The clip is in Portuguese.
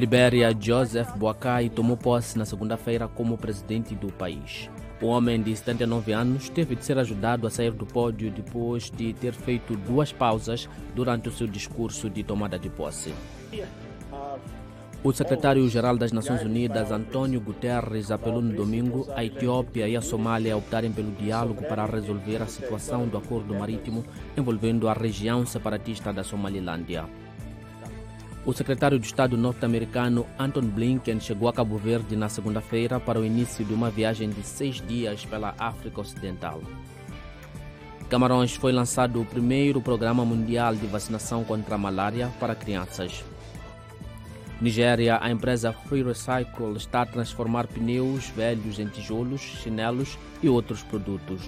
Libéria Joseph Boakai tomou posse na segunda-feira como presidente do país. O homem de 79 anos teve de ser ajudado a sair do pódio depois de ter feito duas pausas durante o seu discurso de tomada de posse. O secretário-geral das Nações Unidas, António Guterres, apelou no domingo a Etiópia e a Somália a optarem pelo diálogo para resolver a situação do acordo marítimo envolvendo a região separatista da Somalilândia. O secretário de Estado norte-americano Anton Blinken chegou a Cabo Verde na segunda-feira para o início de uma viagem de seis dias pela África Ocidental. Camarões foi lançado o primeiro programa mundial de vacinação contra a malária para crianças. Nigéria, a empresa Free Recycle está a transformar pneus velhos em tijolos, chinelos e outros produtos.